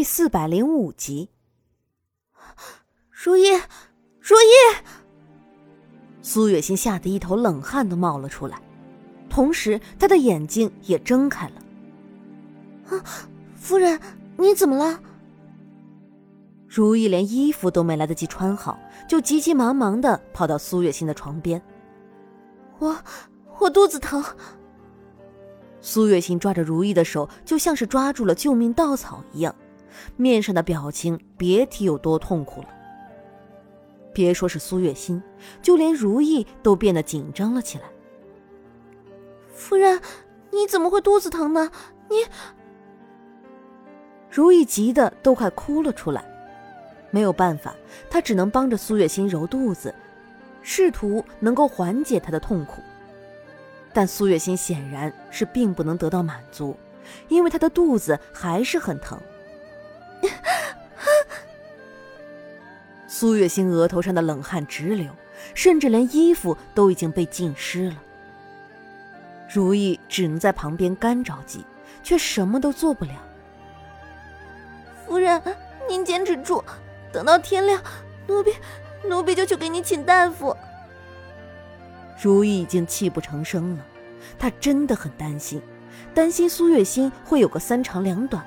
第四百零五集。如意，如意！苏月心吓得一头冷汗都冒了出来，同时她的眼睛也睁开了。啊，夫人，你怎么了？如意连衣服都没来得及穿好，就急急忙忙的跑到苏月心的床边。我，我肚子疼。苏月心抓着如意的手，就像是抓住了救命稻草一样，面上的表情别提有多痛苦了。别说是苏月心，就连如意都变得紧张了起来。夫人，你怎么会肚子疼呢？你……如意急得都快哭了出来。没有办法，她只能帮着苏月心揉肚子，试图能够缓解她的痛苦。但苏月心显然是并不能得到满足，因为她的肚子还是很疼。苏月心额头上的冷汗直流，甚至连衣服都已经被浸湿了。如意只能在旁边干着急，却什么都做不了。夫人，您坚持住。等到天亮，奴婢奴婢就去给你请大夫。如意已经泣不成声了，她真的很担心，担心苏月心会有个三长两短。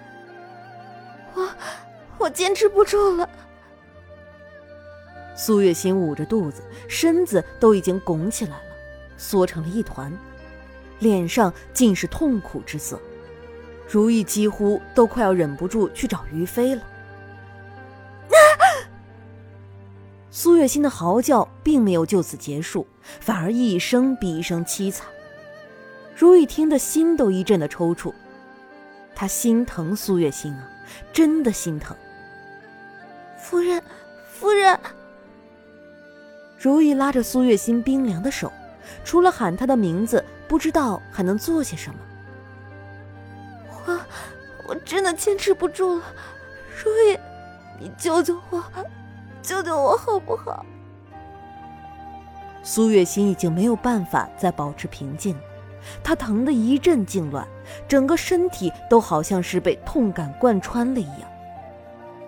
我我坚持不住了。苏月心捂着肚子，身子都已经拱起来了，缩成了一团，脸上尽是痛苦之色。如意几乎都快要忍不住去找于飞了。苏月心的嚎叫并没有就此结束，反而一声比一声凄惨。如意听得心都一阵的抽搐，她心疼苏月心啊，真的心疼。夫人，夫人。如意拉着苏月心冰凉的手，除了喊她的名字，不知道还能做些什么。我，我真的坚持不住了，如意，你救救我。救救我好不好？苏月心已经没有办法再保持平静，她疼得一阵痉挛，整个身体都好像是被痛感贯穿了一样，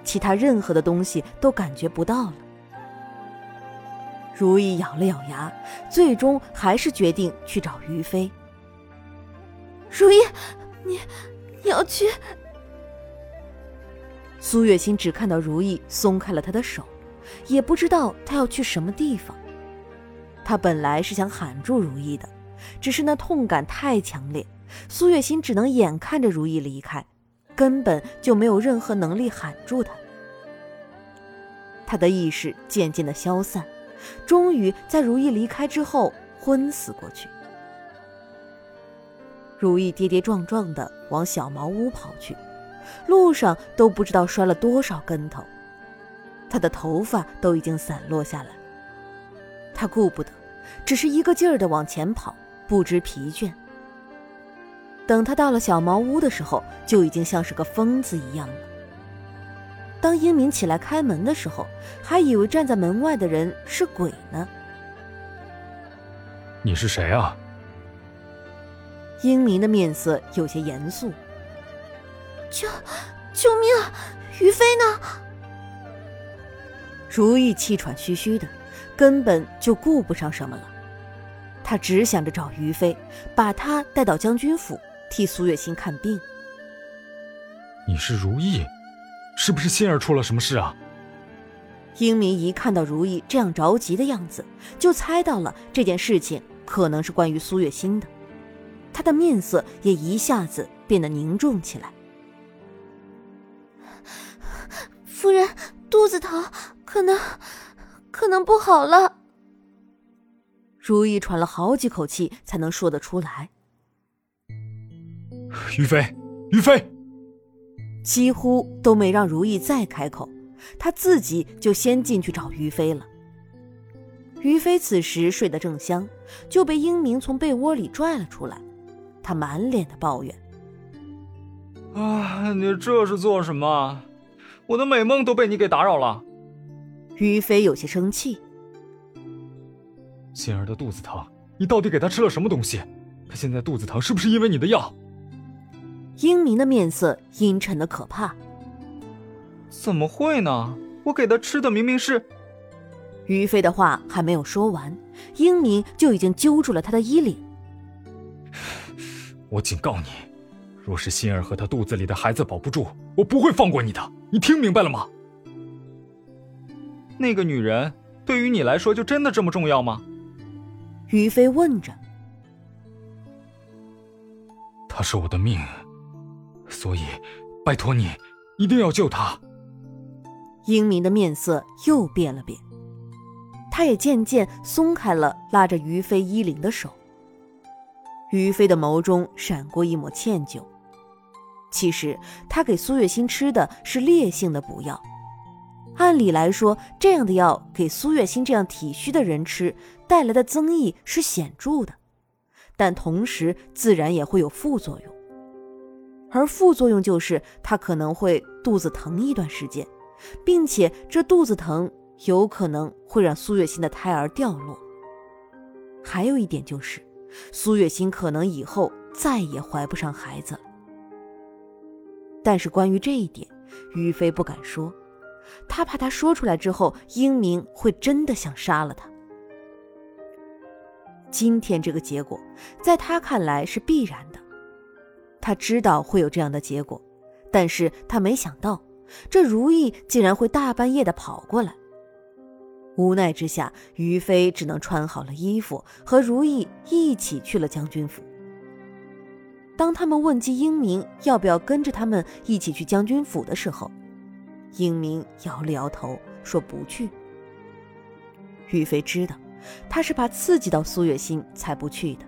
其他任何的东西都感觉不到了。如意咬了咬牙，最终还是决定去找于飞。如意，你你要去？苏月心只看到如意松开了他的手。也不知道他要去什么地方。他本来是想喊住如意的，只是那痛感太强烈，苏月心只能眼看着如意离开，根本就没有任何能力喊住他。他的意识渐渐的消散，终于在如意离开之后昏死过去。如意跌跌撞撞的往小茅屋跑去，路上都不知道摔了多少跟头。他的头发都已经散落下来，他顾不得，只是一个劲儿的往前跑，不知疲倦。等他到了小茅屋的时候，就已经像是个疯子一样了。当英明起来开门的时候，还以为站在门外的人是鬼呢。你是谁啊？英明的面色有些严肃。救，救命啊！于飞呢？如意气喘吁吁的，根本就顾不上什么了。他只想着找于飞，把他带到将军府替苏月心看病。你是如意，是不是心儿出了什么事啊？英明一看到如意这样着急的样子，就猜到了这件事情可能是关于苏月心的，他的面色也一下子变得凝重起来。夫人肚子疼。可能，可能不好了。如意喘了好几口气，才能说得出来。于飞，于飞，几乎都没让如意再开口，他自己就先进去找于飞了。于飞此时睡得正香，就被英明从被窝里拽了出来，他满脸的抱怨：“啊，你这是做什么？我的美梦都被你给打扰了。”于飞有些生气。心儿的肚子疼，你到底给她吃了什么东西？她现在肚子疼，是不是因为你的药？英明的面色阴沉的可怕。怎么会呢？我给她吃的明明是……于飞的话还没有说完，英明就已经揪住了他的衣领。我警告你，若是心儿和她肚子里的孩子保不住，我不会放过你的。你听明白了吗？那个女人对于你来说就真的这么重要吗？于飞问着。他是我的命，所以拜托你一定要救他。英明的面色又变了变，他也渐渐松开了拉着于飞衣领的手。于飞的眸中闪过一抹歉疚。其实他给苏月心吃的是烈性的补药，按理来说，这样的药给苏月心这样体虚的人吃，带来的增益是显著的，但同时自然也会有副作用。而副作用就是他可能会肚子疼一段时间，并且这肚子疼有可能会让苏月心的胎儿掉落。还有一点就是，苏月心可能以后再也怀不上孩子了。但是关于这一点，于飞不敢说，他怕他说出来之后，英明会真的想杀了他。今天这个结果，在他看来是必然的，他知道会有这样的结果，但是他没想到，这如意竟然会大半夜的跑过来。无奈之下，于飞只能穿好了衣服，和如意一起去了将军府。当他们问及英明要不要跟着他们一起去将军府的时候，英明摇了摇头，说不去。于飞知道，他是怕刺激到苏月心才不去的。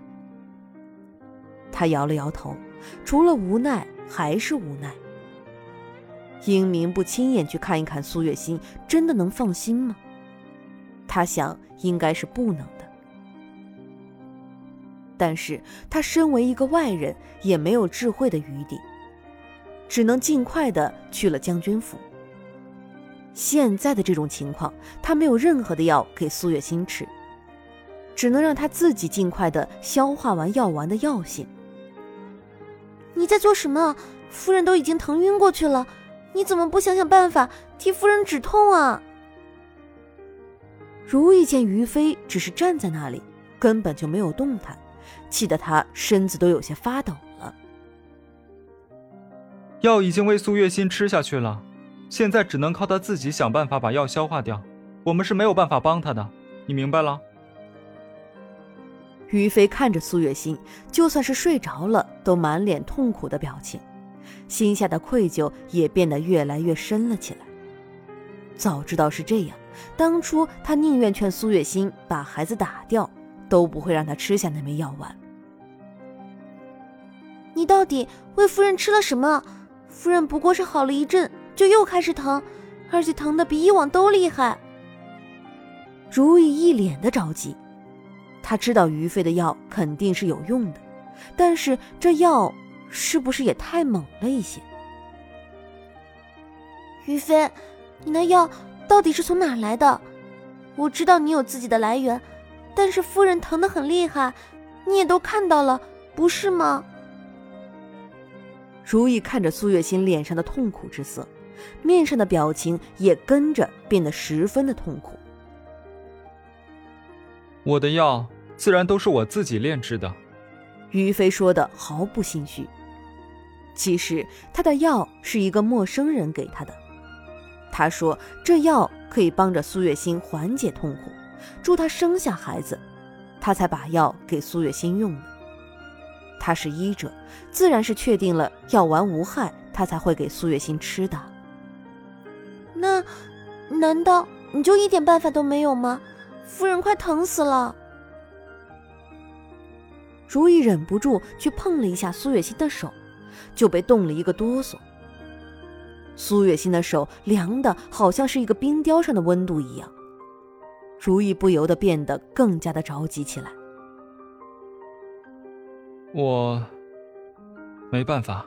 他摇了摇头，除了无奈还是无奈。英明不亲眼去看一看苏月心，真的能放心吗？他想，应该是不能的。但是他身为一个外人，也没有智慧的余地，只能尽快的去了将军府。现在的这种情况，他没有任何的药给苏月心吃，只能让她自己尽快的消化完药丸的药性。你在做什么？夫人都已经疼晕过去了，你怎么不想想办法替夫人止痛啊？如意见于飞只是站在那里，根本就没有动弹。气得他身子都有些发抖了。药已经为苏月心吃下去了，现在只能靠他自己想办法把药消化掉。我们是没有办法帮他的，你明白了？于飞看着苏月心，就算是睡着了，都满脸痛苦的表情，心下的愧疚也变得越来越深了起来。早知道是这样，当初他宁愿劝苏月心把孩子打掉。都不会让他吃下那枚药丸。你到底为夫人吃了什么？夫人不过是好了一阵，就又开始疼，而且疼的比以往都厉害。如意一脸的着急，他知道于飞的药肯定是有用的，但是这药是不是也太猛了一些？于飞，你那药到底是从哪来的？我知道你有自己的来源。但是夫人疼得很厉害，你也都看到了，不是吗？如意看着苏月心脸上的痛苦之色，面上的表情也跟着变得十分的痛苦。我的药自然都是我自己炼制的，于飞说的毫不心虚。其实他的药是一个陌生人给他的，他说这药可以帮着苏月心缓解痛苦。助她生下孩子，他才把药给苏月心用的。他是医者，自然是确定了药丸无害，他才会给苏月心吃的。那，难道你就一点办法都没有吗？夫人快疼死了。如意忍不住去碰了一下苏月心的手，就被冻了一个哆嗦。苏月心的手凉的好像是一个冰雕上的温度一样。如意不由得变得更加的着急起来。我没办法。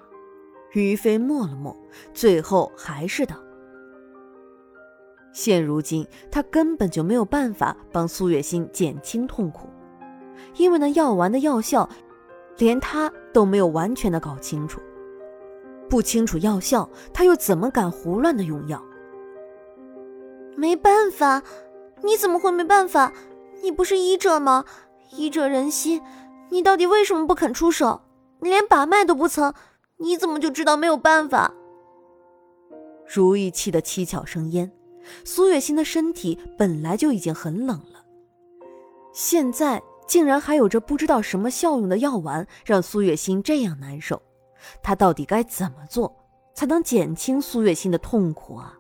于飞默了默，最后还是道：“现如今他根本就没有办法帮苏月心减轻痛苦，因为那药丸的药效，连他都没有完全的搞清楚。不清楚药效，他又怎么敢胡乱的用药？没办法，你怎么会没办法？你不是医者吗？医者仁心，你到底为什么不肯出手？你连把脉都不曾，你怎么就知道没有办法？如意气得七窍生烟，苏月心的身体本来就已经很冷了，现在竟然还有着不知道什么效用的药丸，让苏月心这样难受。她到底该怎么做，才能减轻苏月心的痛苦啊？